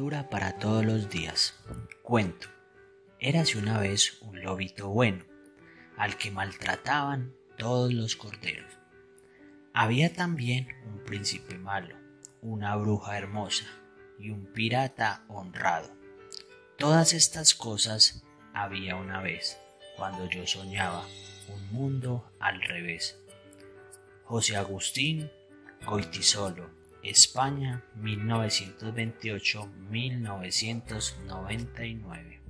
Para todos los días. Cuento. Érase una vez un lobito bueno, al que maltrataban todos los corderos. Había también un príncipe malo, una bruja hermosa y un pirata honrado. Todas estas cosas había una vez, cuando yo soñaba un mundo al revés. José Agustín Goitisolo España 1928-1999